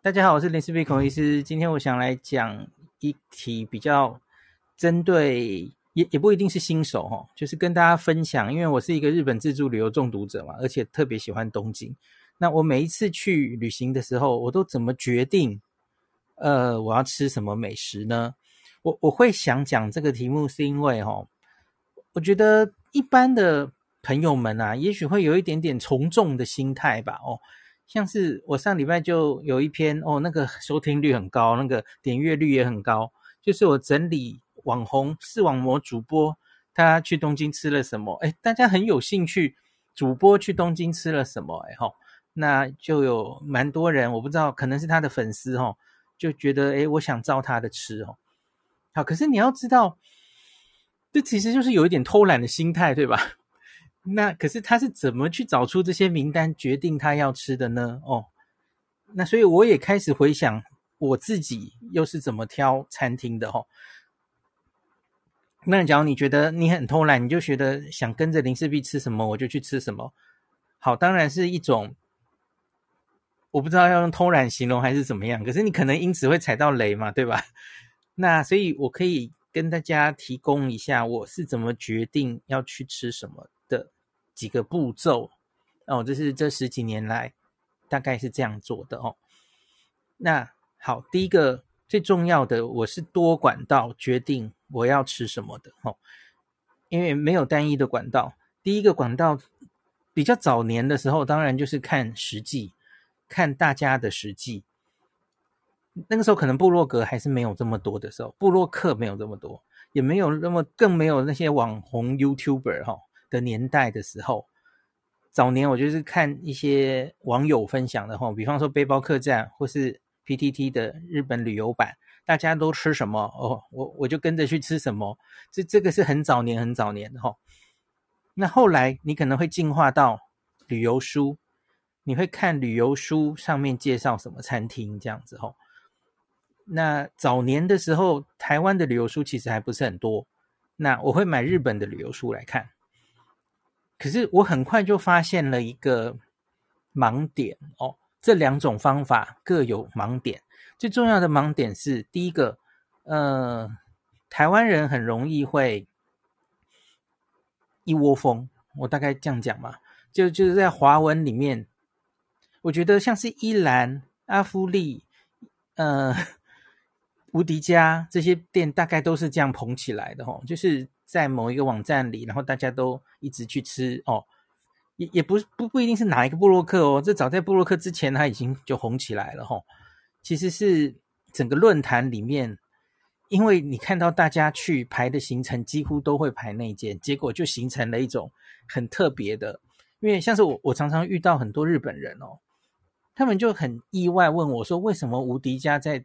大家好，我是林氏璧孔医师。今天我想来讲一题比较针对，也也不一定是新手哈，就是跟大家分享。因为我是一个日本自助旅游中毒者嘛，而且特别喜欢东京。那我每一次去旅行的时候，我都怎么决定？呃，我要吃什么美食呢？我我会想讲这个题目，是因为哈，我觉得一般的朋友们啊，也许会有一点点从众的心态吧，哦。像是我上礼拜就有一篇哦，那个收听率很高，那个点阅率也很高，就是我整理网红视网膜主播他去东京吃了什么，诶，大家很有兴趣，主播去东京吃了什么，诶齁，那就有蛮多人，我不知道可能是他的粉丝齁，就觉得诶，我想照他的吃哦，好，可是你要知道，这其实就是有一点偷懒的心态，对吧？那可是他是怎么去找出这些名单，决定他要吃的呢？哦，那所以我也开始回想我自己又是怎么挑餐厅的哦。那假如你觉得你很偷懒，你就觉得想跟着林氏璧吃什么我就去吃什么，好，当然是一种我不知道要用偷懒形容还是怎么样，可是你可能因此会踩到雷嘛，对吧？那所以我可以跟大家提供一下我是怎么决定要去吃什么。几个步骤哦，这是这十几年来大概是这样做的哦。那好，第一个最重要的，我是多管道决定我要吃什么的哦，因为没有单一的管道。第一个管道比较早年的时候，当然就是看实际，看大家的实际。那个时候可能部落格还是没有这么多的时候，部落客没有这么多，也没有那么更没有那些网红 YouTuber 哈。的年代的时候，早年我就是看一些网友分享的齁，比方说背包客栈或是 PTT 的日本旅游版，大家都吃什么哦，我我就跟着去吃什么，这这个是很早年很早年的齁。那后来你可能会进化到旅游书，你会看旅游书上面介绍什么餐厅这样子齁。那早年的时候，台湾的旅游书其实还不是很多，那我会买日本的旅游书来看。可是我很快就发现了一个盲点哦，这两种方法各有盲点。最重要的盲点是，第一个，呃，台湾人很容易会一窝蜂，我大概这样讲嘛，就就是在华文里面，我觉得像是依兰、阿芙丽、呃，无敌家这些店，大概都是这样捧起来的哦，就是。在某一个网站里，然后大家都一直去吃哦，也也不不不一定是哪一个部落客哦，这早在部落客之前，他已经就红起来了吼、哦。其实是整个论坛里面，因为你看到大家去排的行程，几乎都会排那间，结果就形成了一种很特别的。因为像是我，我常常遇到很多日本人哦，他们就很意外问我说，为什么无敌家在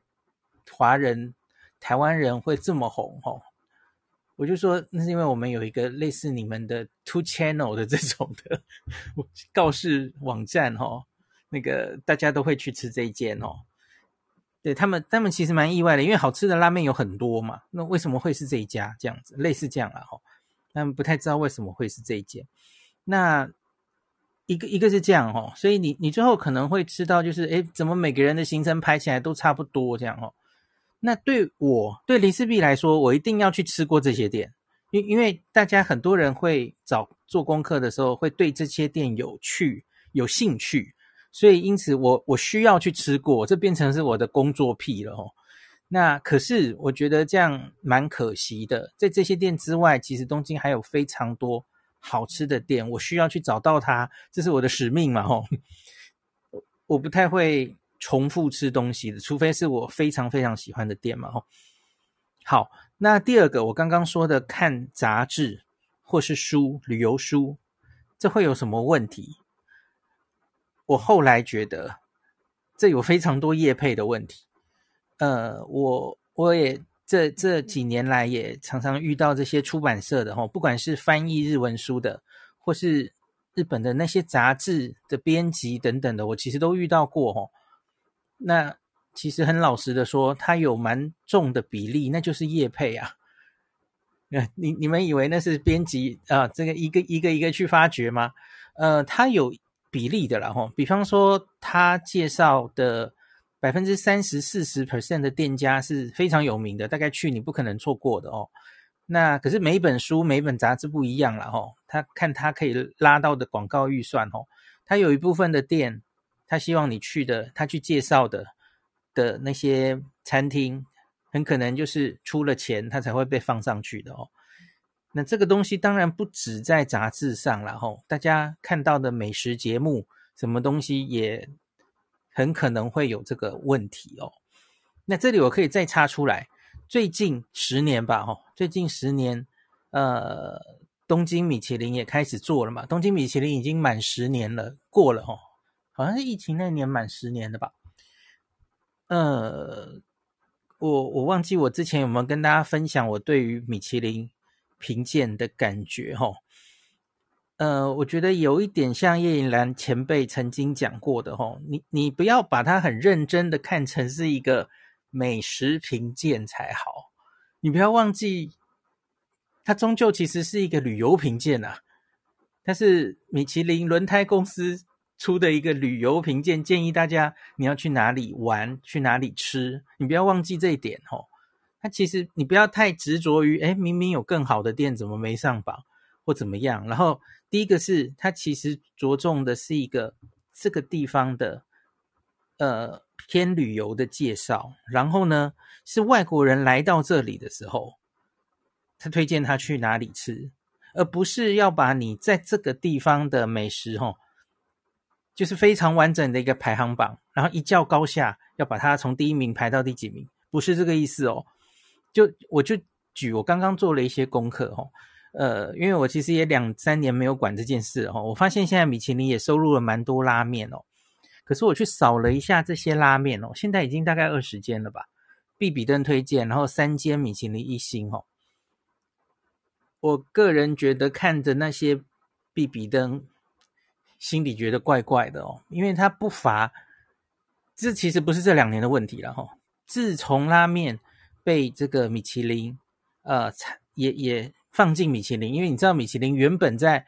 华人、台湾人会这么红吼、我就说，那是因为我们有一个类似你们的 Two Channel 的这种的告示网站哦，那个大家都会去吃这一间哦。对他们，他们其实蛮意外的，因为好吃的拉面有很多嘛，那为什么会是这一家这样子？类似这样啊哈，他们不太知道为什么会是这一间。那一个一个是这样哦，所以你你最后可能会吃到就是，诶，怎么每个人的行程排起来都差不多这样哦。那对我对林氏璧来说，我一定要去吃过这些店，因因为大家很多人会找做功课的时候，会对这些店有趣有兴趣，所以因此我我需要去吃过，这变成是我的工作癖了哦。那可是我觉得这样蛮可惜的，在这些店之外，其实东京还有非常多好吃的店，我需要去找到它，这是我的使命嘛 吼。我不太会。重复吃东西的，除非是我非常非常喜欢的店嘛。吼，好，那第二个我刚刚说的看杂志或是书，旅游书，这会有什么问题？我后来觉得这有非常多业配的问题。呃，我我也这这几年来也常常遇到这些出版社的吼，不管是翻译日文书的，或是日本的那些杂志的编辑等等的，我其实都遇到过吼。那其实很老实的说，它有蛮重的比例，那就是业配啊。你你们以为那是编辑啊？这个一个一个一个去发掘吗？呃，它有比例的啦吼。比方说，他介绍的百分之三十四十 percent 的店家是非常有名的，大概去你不可能错过的哦。那可是每一本书、每一本杂志不一样了哦。他看他可以拉到的广告预算哦，他有一部分的店，他希望你去的，他去介绍的的那些餐厅，很可能就是出了钱，他才会被放上去的哦。那这个东西当然不止在杂志上了吼，大家看到的美食节目，什么东西也很可能会有这个问题哦。那这里我可以再插出来，最近十年吧，吼，最近十年，呃，东京米其林也开始做了嘛。东京米其林已经满十年了，过了吼，好像是疫情那年满十年的吧？呃，我我忘记我之前有没有跟大家分享我对于米其林。评鉴的感觉，哈，呃，我觉得有一点像叶颖兰前辈曾经讲过的，哈，你你不要把它很认真的看成是一个美食评鉴才好，你不要忘记，它终究其实是一个旅游评鉴啊，但是米其林轮胎公司出的一个旅游评鉴，建议大家你要去哪里玩，去哪里吃，你不要忘记这一点，哦。它其实你不要太执着于，诶，明明有更好的店，怎么没上榜或怎么样？然后第一个是它其实着重的是一个这个地方的呃偏旅游的介绍，然后呢是外国人来到这里的时候，他推荐他去哪里吃，而不是要把你在这个地方的美食齁，就是非常完整的一个排行榜，然后一较高下，要把它从第一名排到第几名，不是这个意思哦。就我就举我刚刚做了一些功课哦，呃，因为我其实也两三年没有管这件事哦，我发现现在米其林也收录了蛮多拉面哦，可是我去扫了一下这些拉面哦，现在已经大概二十间了吧，必比登推荐，然后三间米其林一星哦，我个人觉得看着那些必比登，心里觉得怪怪的哦，因为它不乏，这其实不是这两年的问题了哈，自从拉面。被这个米其林，呃，也也放进米其林，因为你知道米其林原本在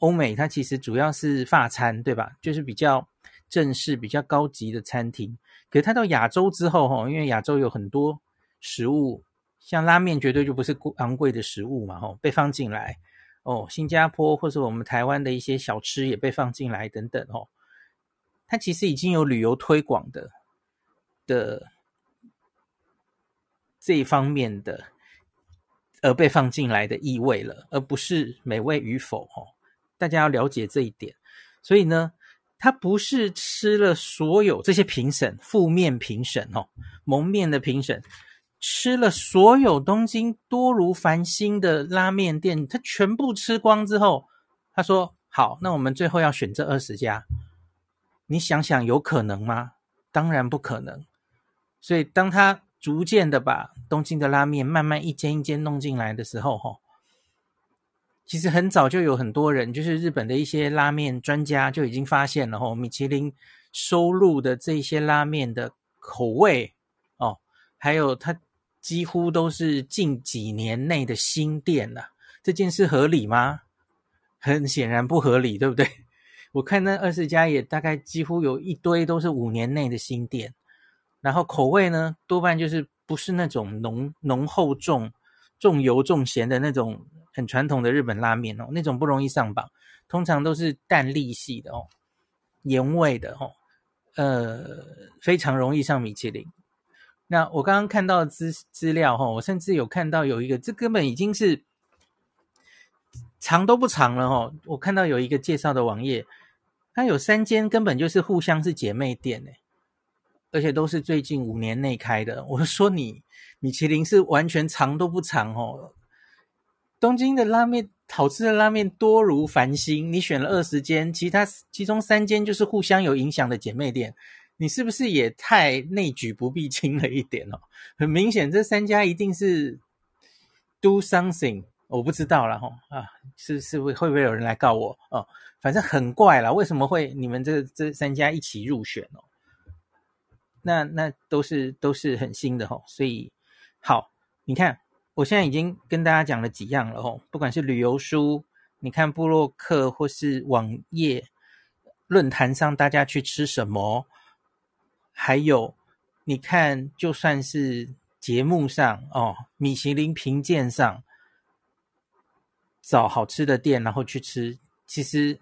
欧美，它其实主要是法餐，对吧？就是比较正式、比较高级的餐厅。可是它到亚洲之后，哈，因为亚洲有很多食物，像拉面绝对就不是昂贵的食物嘛，哈，被放进来。哦，新加坡或者我们台湾的一些小吃也被放进来，等等，哦，它其实已经有旅游推广的的。这一方面的，而被放进来的意味了，而不是美味与否哦。大家要了解这一点。所以呢，它不是吃了所有这些评审负面评审哦，蒙面的评审吃了所有东京多如繁星的拉面店，他全部吃光之后，他说：“好，那我们最后要选这二十家。”你想想，有可能吗？当然不可能。所以当他。逐渐的把东京的拉面慢慢一间一间弄进来的时候，哈，其实很早就有很多人，就是日本的一些拉面专家就已经发现了，哈，米其林收录的这些拉面的口味，哦，还有它几乎都是近几年内的新店了。这件事合理吗？很显然不合理，对不对？我看那二十家也大概几乎有一堆都是五年内的新店。然后口味呢，多半就是不是那种浓浓厚重重油重咸的那种很传统的日本拉面哦，那种不容易上榜，通常都是淡丽系的哦，盐味的哦，呃，非常容易上米其林。那我刚刚看到资资料哈，我甚至有看到有一个，这根本已经是长都不长了哈，我看到有一个介绍的网页，它有三间根本就是互相是姐妹店诶。而且都是最近五年内开的。我说你米其林是完全长都不长哦。东京的拉面好吃的拉面多如繁星，你选了二十间，其他其中三间就是互相有影响的姐妹店，你是不是也太内举不避亲了一点哦？很明显，这三家一定是 do something，我不知道了哈啊，是是会会不会有人来告我哦？反正很怪啦，为什么会你们这这三家一起入选哦？那那都是都是很新的吼，所以好，你看我现在已经跟大家讲了几样了吼，不管是旅游书，你看部落客或是网页论坛上大家去吃什么，还有你看，就算是节目上哦，米其林评鉴上找好吃的店，然后去吃，其实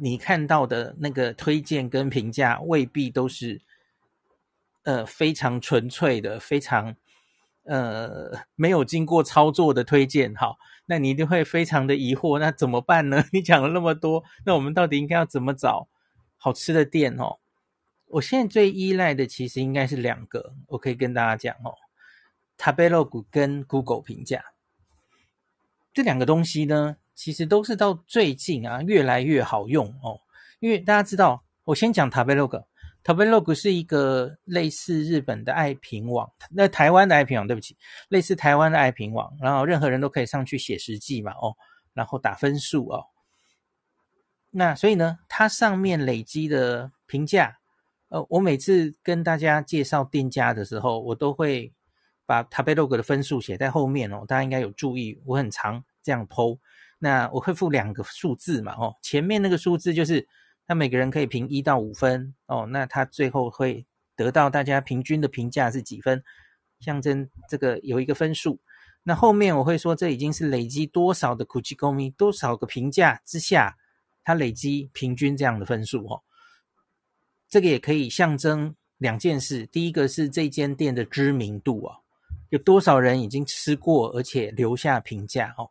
你看到的那个推荐跟评价未必都是呃非常纯粹的，非常呃没有经过操作的推荐。好，那你一定会非常的疑惑，那怎么办呢？你讲了那么多，那我们到底应该要怎么找好吃的店哦？我现在最依赖的其实应该是两个，我可以跟大家讲哦，食べログ跟 Google 评价这两个东西呢，其实都是到最近啊越来越好用哦。因为大家知道，我先讲食べログ，食べログ是一个类似日本的爱评网，那台湾的爱评网，对不起，类似台湾的爱评网，然后任何人都可以上去写实际嘛哦，然后打分数哦。那所以呢，它上面累积的评价。 呃，我每次跟大家介绍店家的时候，我都会把 Tabelog 的分数写在后面哦。大家应该有注意，我很常这样 po。那我会附两个数字嘛，哦，前面那个数字就是他每个人可以评一到五分哦。那他最后会得到大家平均的评价是几分，象征这个有一个分数。那后面我会说，这已经是累积多少的 Kuchikomi，多少个评价之下，它累积平均这样的分数哦。这个也可以象征两件事，第一个是这间店的知名度啊，有多少人已经吃过，而且留下评价哦。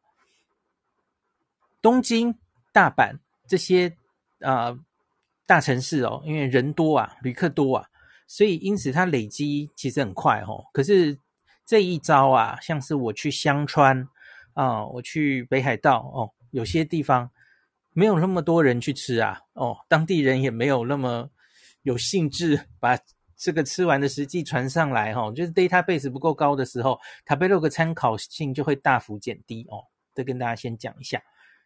东京、大阪这些啊、大城市哦，因为人多啊，旅客多啊，所以因此它累积其实很快哦。可是这一招啊，像是我去香川啊、我去北海道哦，有些地方没有那么多人去吃啊，哦，当地人也没有那么。有兴致把这个吃完的实际传上来哈，就是 database 不够高的时候，食べログ参考性就会大幅减低哦。这跟大家先讲一下。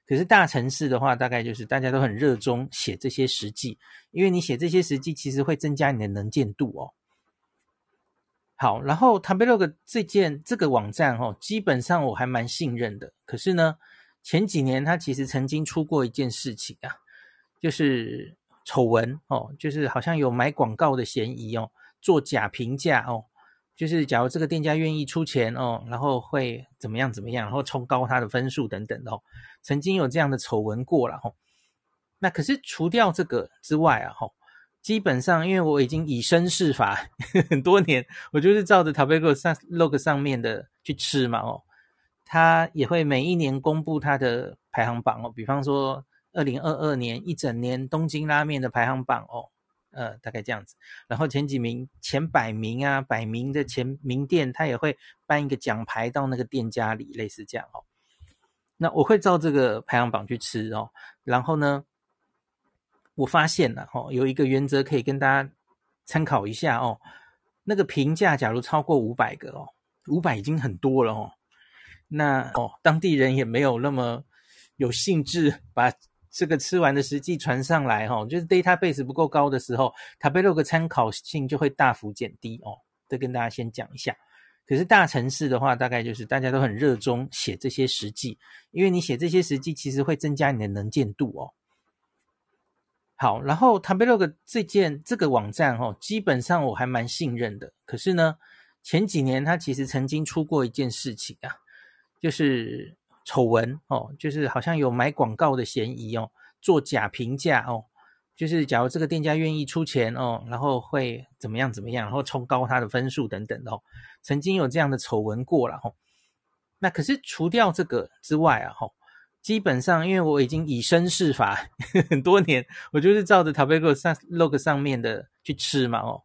可是大城市的话，大概就是大家都很热衷写这些实际，因为你写这些实际，其实会增加你的能见度哦。好，然后食べログ这件这个网站哦，基本上我还蛮信任的。可是呢，前几年它其实曾经出过一件事情啊，就是。 丑闻哦，就是好像有买广告的嫌疑哦，做假评价哦，就是假如这个店家愿意出钱哦，然后会怎么样怎么样，然后冲高他的分数等等的哦，曾经有这样的丑闻过了哈。那可是除掉这个之外啊哈，基本上因为我已经以身试法很多年，我就是照着 Tabelog 上 log 上面的去吃嘛哦，他也会每一年公布他的排行榜哦，比方说。二零二二年一整年东京拉面的排行榜哦，呃，大概这样子。然后前几名、前百名啊，百名的前名店，他也会颁一个奖牌到那个店家里，类似这样哦。那我会照这个排行榜去吃哦。然后呢，我发现了哦，有一个原则可以跟大家参考一下哦。那个评价假如超过五百个哦，五百已经很多了哦。那哦，当地人也没有那么有兴致把。这个吃完的实际传上来哈，就是 database 不够高的时候，食べログ参考性就会大幅减低哦。这跟大家先讲一下。可是大城市的话，大概就是大家都很热衷写这些实际，因为你写这些实际，其实会增加你的能见度哦。好，然后食べログ这件这个网站哦，基本上我还蛮信任的。可是呢，前几年它其实曾经出过一件事情啊，就是。 丑闻哦，就是好像有买广告的嫌疑哦，做假评价哦，就是假如这个店家愿意出钱哦，然后会怎么样怎么样，然后冲高他的分数等等的哦，曾经有这样的丑闻过了哈。那可是除掉这个之外啊哈，基本上因为我已经以身试法很多年，我就是照着 Tabelog 上 log 上面的去吃嘛哦，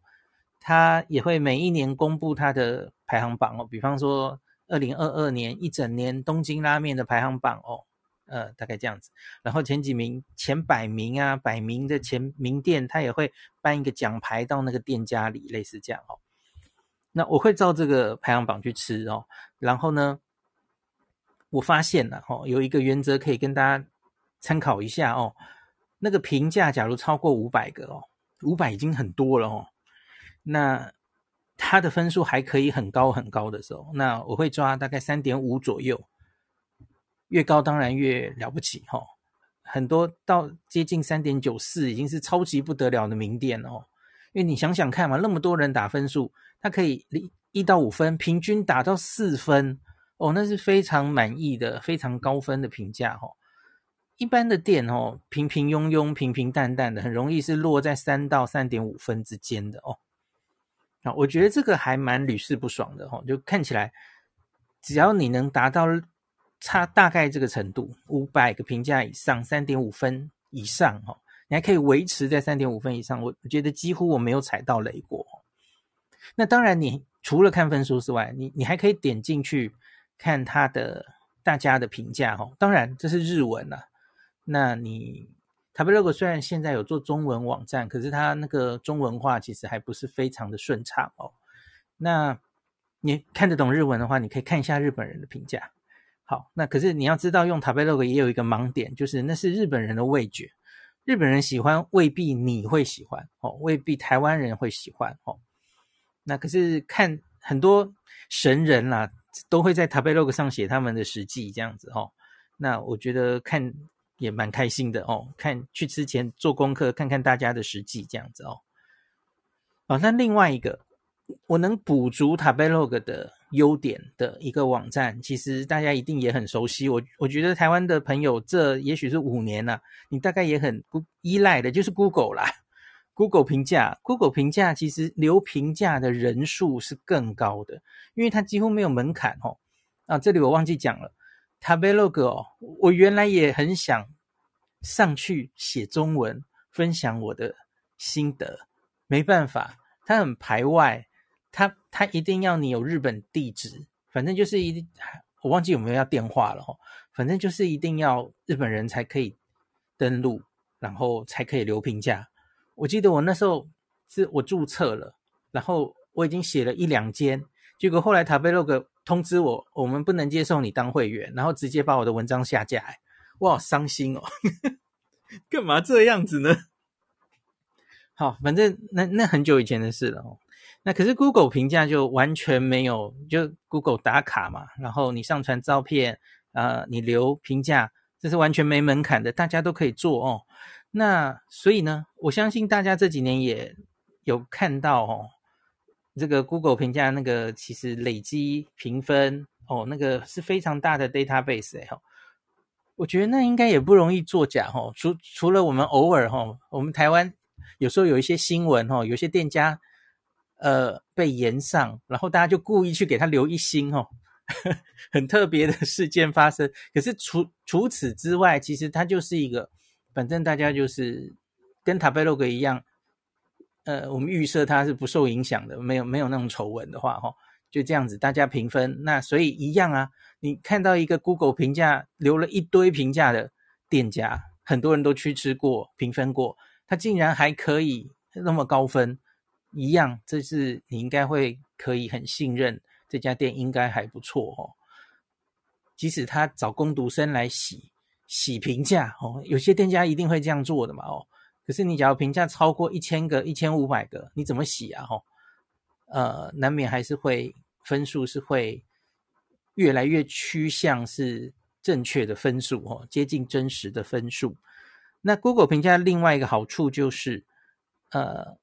他也会每一年公布他的排行榜哦，比方说。二零二二年一整年东京拉面的排行榜哦，呃，大概这样子。然后前几名、前百名啊，百名的前名店，他也会颁一个奖牌到那个店家里，类似这样哦。那我会照这个排行榜去吃哦。然后呢，我发现了哦，有一个原则可以跟大家参考一下哦。那个评价假如超过五百个哦，五百已经很多了哦。那他的分数还可以很高很高的时候，那我会抓大概三点五左右，越高当然越了不起哈、哦。很多到接近三点九四已经是超级不得了的名店哦。因为你想想看嘛，那么多人打分数，他可以一到五分，平均打到四分哦，那是非常满意的、非常高分的评价哦。一般的店哦，平平庸庸、平平淡淡的，很容易是落在三到三点五分之间的哦。啊，我觉得这个还蛮屡试不爽的哦，就看起来只要你能达到差大概这个程度，五百个评价以上，三点五分以上哦，你还可以维持在三点五分以上，我我觉得几乎我没有踩到雷过。那当然，你除了看分数之外，你你还可以点进去看他的大家的评价哦。当然，这是日文啊。那你 Tablog 虽然现在有做中文网站，可是它那个中文化其实还不是非常的顺畅哦。那你看得懂日文的话，你可以看一下日本人的评价。好，那可是你要知道，用 Tablog 也有一个盲点，就是那是日本人的味觉，日本人喜欢未必你会喜欢哦，未必台湾人会喜欢哦。那可是看很多神人啦、都会在 Tablog 上写他们的实际这样子哦。那我觉得看。也蛮开心的哦，看去之前做功课，看看大家的实际这样子哦。啊、那另外一个我能补足 Tabelog 的优点的一个网站，其实大家一定也很熟悉。我我觉得台湾的朋友，这也许是五年了，你大概也很依赖的，就是 Google 啦。Google 评价，Google 评价其实留评价的人数是更高的，因为它几乎没有门槛哦。啊，这里我忘记讲了。Tabelog 哦，我原来也很想上去写中文，分享我的心得，没办法，它很排外，它它一定要你有日本地址，反正就是一，我忘记有没有要电话了哦，反正就是一定要日本人才可以登录，然后才可以留评价。我记得我那时候是我注册了，然后我已经写了一两间，结果后来 Tabelog 通知我，我们不能接受你当会员，然后直接把我的文章下架。我好伤心哦，干嘛这样子呢？好，反正那那很久以前的事了。那可是 Google 评价就完全没有，就 Google 打卡嘛，然后你上传照片，呃，你留评价，这是完全没门槛的，大家都可以做哦。那所以呢，我相信大家这几年也有看到哦。这个 Google 评价那个其实累积评分哦，那个是非常大的 database 哎吼，我觉得那应该也不容易作假吼。除除了我们偶尔吼，我们台湾有时候有一些新闻吼，有些店家呃被延上，然后大家就故意去给他留一星哦，很特别的事件发生。可是除除此之外，其实它就是一个，反正大家就是跟 Tabelog 一样。呃，我们预设它是不受影响的，没有没有那种丑闻的话，哈，就这样子，大家评分，那所以一样啊。你看到一个 Google 评价留了一堆评价的店家，很多人都去吃过，评分过，他竟然还可以那么高分，一样，这是你应该会可以很信任这家店，应该还不错哦。即使他找工读生来洗洗评价哦，有些店家一定会这样做的嘛，哦。可是你只要评价超过一千个、一千五百个，你怎么洗啊？吼，呃，难免还是会分数是会越来越趋向是正确的分数，哦，接近真实的分数。那 Google 评价另外一个好处就是，呃，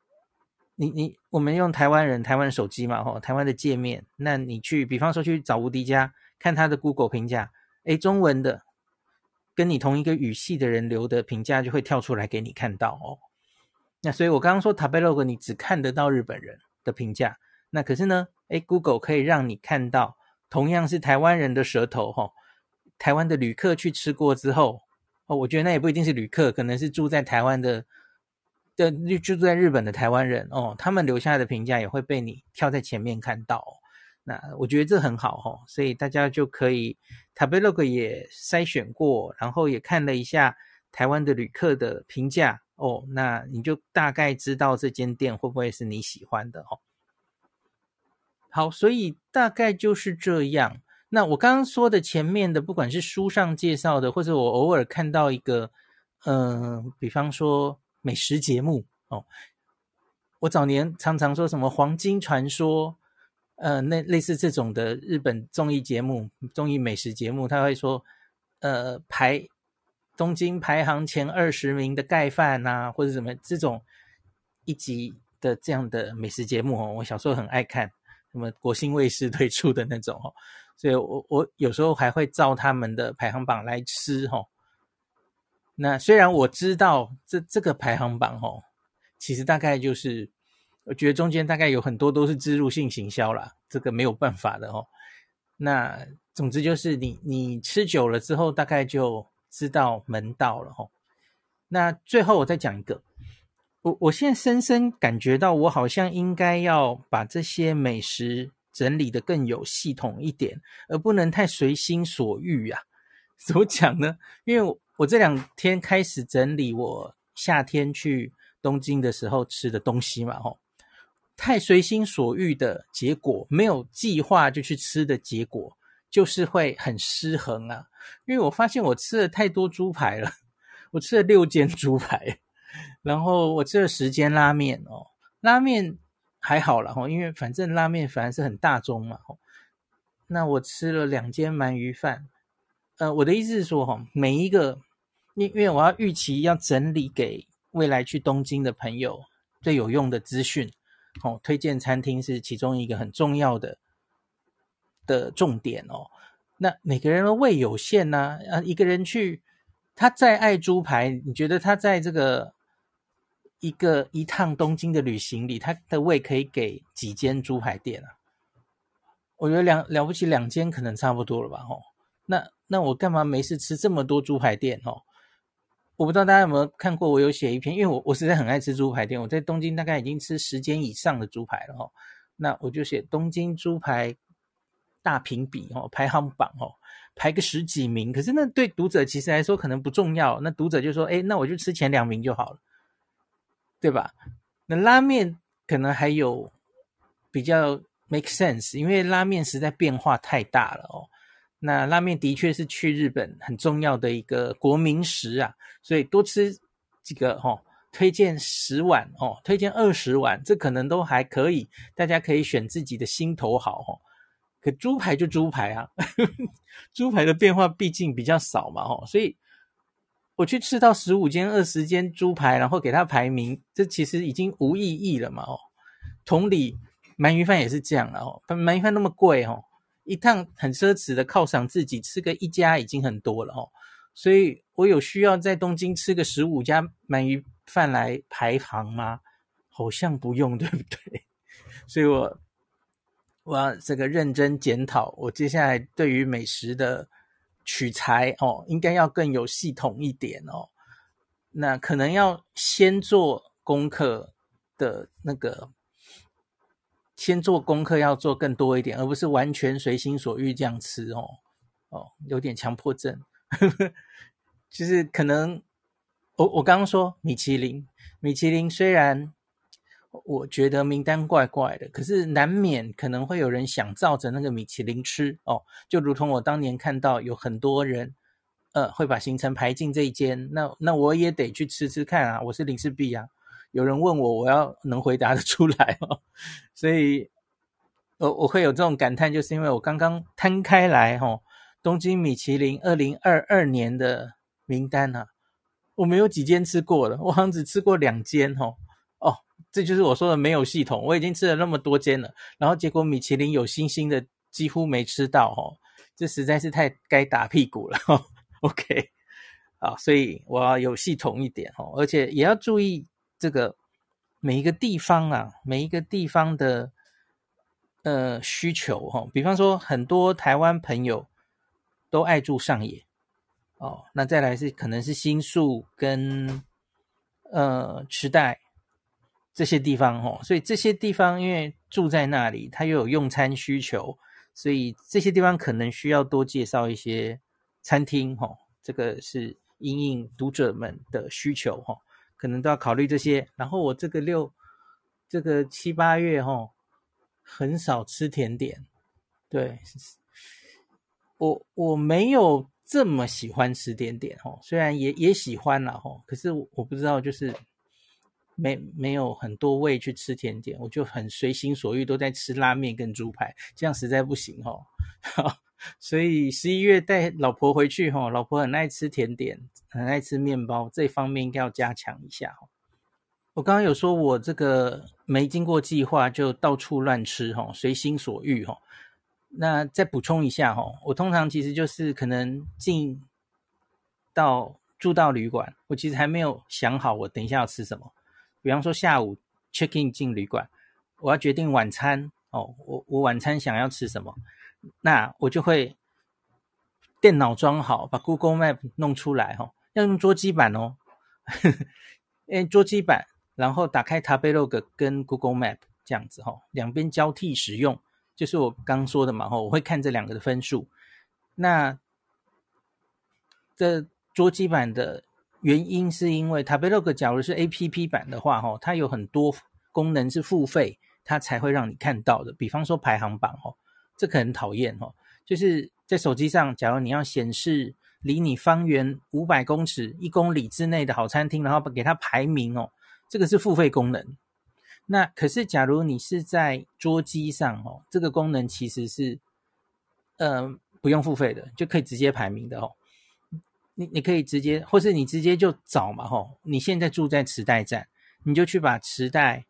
你你我们用台湾人台湾手机嘛，吼，台湾的界面，那你去比方说去找无敌家看他的 Google 评价，诶，中文的。跟你同一个语系的人留的评价就会跳出来给你看到哦。那所以我刚刚说 Tabelog 你只看得到日本人的评价，那可是呢，诶 Google 可以让你看到同样是台湾人的舌头哈、哦，台湾的旅客去吃过之后哦，我觉得那也不一定是旅客，可能是住在台湾的的就住在日本的台湾人哦，他们留下的评价也会被你跳在前面看到、哦。那我觉得这很好、哦，所以大家就可以 Tabelog 也筛选过，然后也看了一下台湾的旅客的评价哦，那你就大概知道这间店会不会是你喜欢的哦。好，所以大概就是这样。那我刚刚说的前面的，不管是书上介绍的，或者我偶尔看到一个，嗯、比方说美食节目哦，我早年常常说什么黄金传说。呃，那类似这种的日本综艺节目、综艺美食节目，他会说，呃，排东京排行前二十名的盖饭呐，或者什么这种一集的这样的美食节目哦，我小时候很爱看，什么国兴卫视推出的那种哦，所以我我有时候还会照他们的排行榜来吃哦。那虽然我知道这这个排行榜哦，其实大概就是，我觉得中间大概有很多都是植入性行销啦，这个没有办法的哦。那总之就是你你吃久了之后，大概就知道门道了哦。那最后我再讲一个。我我现在深深感觉到，我好像应该要把这些美食整理得更有系统一点，而不能太随心所欲呀、怎么讲呢？因为我，我这两天开始整理我夏天去东京的时候吃的东西嘛，吼，太随心所欲的结果，没有计划就去吃的结果，就是会很失衡啊。因为我发现我吃了太多猪排了，我吃了六间猪排。然后我吃了十间拉面哦，拉面还好啦，因为反正拉面反而是很大宗嘛。那我吃了两间鳗鱼饭，呃，我的意思是说哈，每一个，因因为我要预期要整理给未来去东京的朋友最有用的资讯，哦，推荐餐厅是其中一个很重要的的重点哦。那每个人的胃有限呢，啊，一个人去，他再爱猪排，你觉得他在这个？一个一趟东京的旅行里，他的胃可以给几间猪排店啊？我觉得两了不起两间可能差不多了吧？吼，那那我干嘛没事吃这么多猪排店？吼，我不知道大家有没有看过，我有写一篇，因为我我实在很爱吃猪排店，我在东京大概已经吃十间以上的猪排了，吼，那我就写东京猪排大评比，吼，排行榜，吼，排个十几名。可是那对读者其实来说可能不重要，那读者就说，哎，那我就吃前两名就好了。对吧？那拉面可能还有比较 make sense，因为拉面实在变化太大了哦。那拉面的确是去日本很重要的一个国民食啊，所以多吃几个哦，推荐十碗哦，推荐二十碗，这可能都还可以，大家可以选自己的心头好哦。可猪排就猪排啊，猪排的变化毕竟比较少嘛哦，所以。我去吃到十五间、二十间猪排，然后给它排名，这其实已经无意义了嘛哦。同理，鳗鱼饭也是这样了哦。鳗鱼饭那么贵哦，一趟很奢侈的犒赏自己，吃个一家已经很多了哦。所以我有需要在东京吃个十五家鳗鱼饭来排行吗？好像不用，对不对？所以我我要这个认真检讨，我接下来对于美食的。取材哦，应该要更有系统一点哦。那可能要先做功课的那个，先做功课要做更多一点，而不是完全随心所欲这样吃哦。哦，有点强迫症。就是可能，我我刚刚说米其林，米其林虽然。我觉得名单怪怪的，可是难免可能会有人想照着那个米其林吃哦，就如同我当年看到有很多人，呃，会把行程排进这一间，那那我也得去吃吃看啊，我是林氏璧啊，有人问我，我要能回答得出来哦，所以，我我会有这种感叹，就是因为我刚刚摊开来哦，东京米其林二零二二年的名单啊，我没有几间吃过了，我好像只吃过两间哦。哦这就是我说的没有系统。我已经吃了那么多间了，然后结果米其林有星星的几乎没吃到，哦，这实在是太该打屁股了。OK，啊，所以我要有系统一点，哦，而且也要注意这个每一个地方啊，每一个地方的呃需求，哈，比方说很多台湾朋友都爱住上野，哦，那再来是可能是新宿跟呃池袋。这些地方哦，所以这些地方因为住在那里，他又有用餐需求，所以这些地方可能需要多介绍一些餐厅哦。这个是因应读者们的需求哈，可能都要考虑这些。然后我这个六这个七八月哈，很少吃甜点，对，我我没有这么喜欢吃甜点哈，虽然也也喜欢啦哈，可是我不知道就是。没没有很多胃去吃甜点，我就很随心所欲，都在吃拉面跟猪排，这样实在不行哦。所以十一月带老婆回去哈，老婆很爱吃甜点，很爱吃面包，这方面应该要加强一下。我刚刚有说我这个没经过计划就到处乱吃哈，随心所欲哈。那再补充一下哈，我通常其实就是可能进到住到旅馆，我其实还没有想好我等一下要吃什么。比方说下午 check in 进旅馆，我要决定晚餐哦，我我晚餐想要吃什么，那我就会电脑装好，把 Google Map 弄出来哈，要用桌机版哦，因为桌机版，然后打开 Tabelog 跟 Google Map 这样子哈，两边交替使用。就是我刚说的嘛，吼，我会看这两个的分数。那这桌机版的原因是因为 Tabelog 假如是 APP 版的话，吼，它有很多功能是付费，它才会让你看到的。比方说排行榜，哦，这可很讨厌，哦，就是在手机上，假如你要显示离你方圆五百公尺、一公里之内的好餐厅，然后给它排名，哦，这个是付费功能。那可是，假如你是在桌机上哦，这个功能其实是，呃，不用付费的，就可以直接排名的哦。你你可以直接，或是你直接就找嘛吼。你现在住在池袋站，你就去把池袋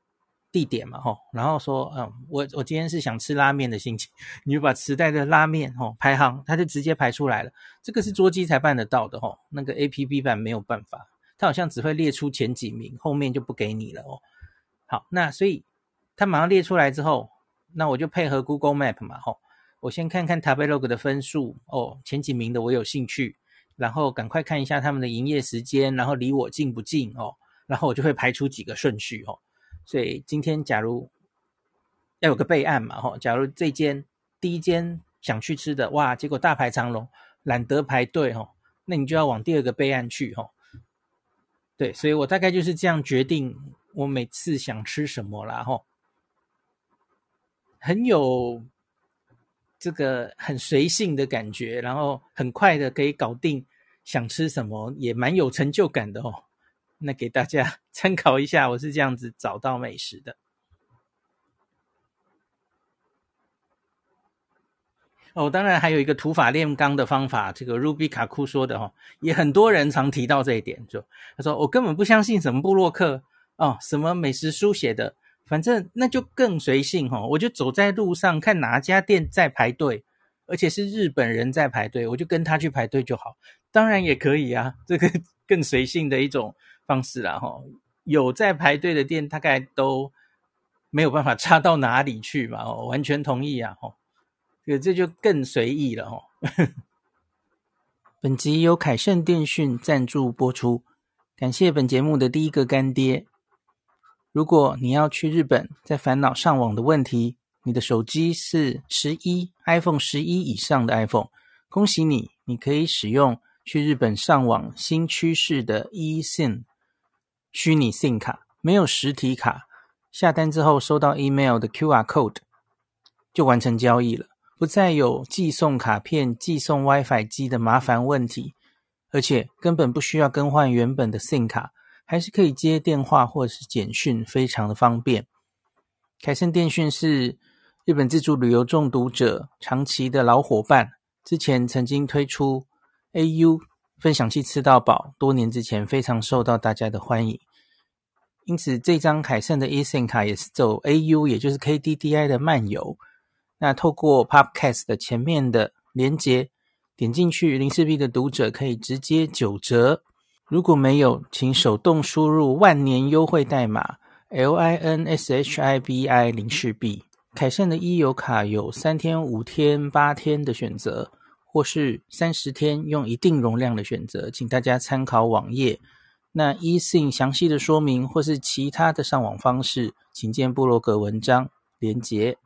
地点嘛吼，然后说，嗯，我我今天是想吃拉面的心情，你就把磁带的拉面吼排行，它就直接排出来了。这个是桌机才办得到的吼，那个 APP 版没有办法，它好像只会列出前几名，后面就不给你了哦。好，那所以它马上列出来之后，那我就配合 Google Map 嘛，吼，我先看看 Tabelog 的分数哦，前几名的我有兴趣，然后赶快看一下他们的营业时间，然后离我近不近哦，然后我就会排出几个顺序哦。所以今天假如要有个备案嘛，吼，假如这间第一间想去吃的，哇，结果大排长龙，懒得排队吼，那你就要往第二个备案去吼。对，所以我大概就是这样决定。我每次想吃什么啦，吼，很有这个很随性的感觉，然后很快的可以搞定想吃什么，也蛮有成就感的哦。那给大家 参考一下，我是这样子找到美食的。哦，当然还有一个土法炼钢的方法，这个 Ruby 卡库说的哈，也很多人常提到这一点，就他说我根本不相信什么布洛克。哦，什么美食书写的，反正那就更随性哈、哦。我就走在路上，看哪家店在排队，而且是日本人在排队，我就跟他去排队就好。当然也可以啊，这个 更随性的一种方式啦哈。有在排队的店，大概都没有办法 差到哪里去嘛。哦，完全同意啊哈。这这就更随意了哈。本集由凯盛电讯赞助播出，感谢本节目的第一个干爹。如果你要去日本，在烦恼上网的问题，你的手机是十一 iPhone 十一以上的 iPhone，恭喜你，你可以使用去日本上网新趋势的 eSIM 虚拟 SIM 卡，没有实体卡，下单之后收到 email 的 QR code 就完成交易了，不再有寄送卡片、寄送 WiFi 机的麻烦问题，而且根本不需要更换原本的 SIM 卡。还是可以接电话或是简讯，非常的方便。凯盛电讯是日本自助旅游中毒者长期的老伙伴，之前曾经推出 AU 分享器吃到饱，多年之前非常受到大家的欢迎。因此，这张凯盛的 eSIM 卡也是走 AU，也就是 KDDI 的漫游。那透过 Podcast 的前面的连接，点进去，零四 B 的读者可以直接九折。如果没有，请手动输入万年优惠代码 L I N S H I B I 零四 B。凯盛的 e 游卡有三天、五天、八天的选择，或是三十天用一定容量的选择，请大家参考网页。那 eSIM 详细的说明或是其他的上网方式，请见布洛格文章连结。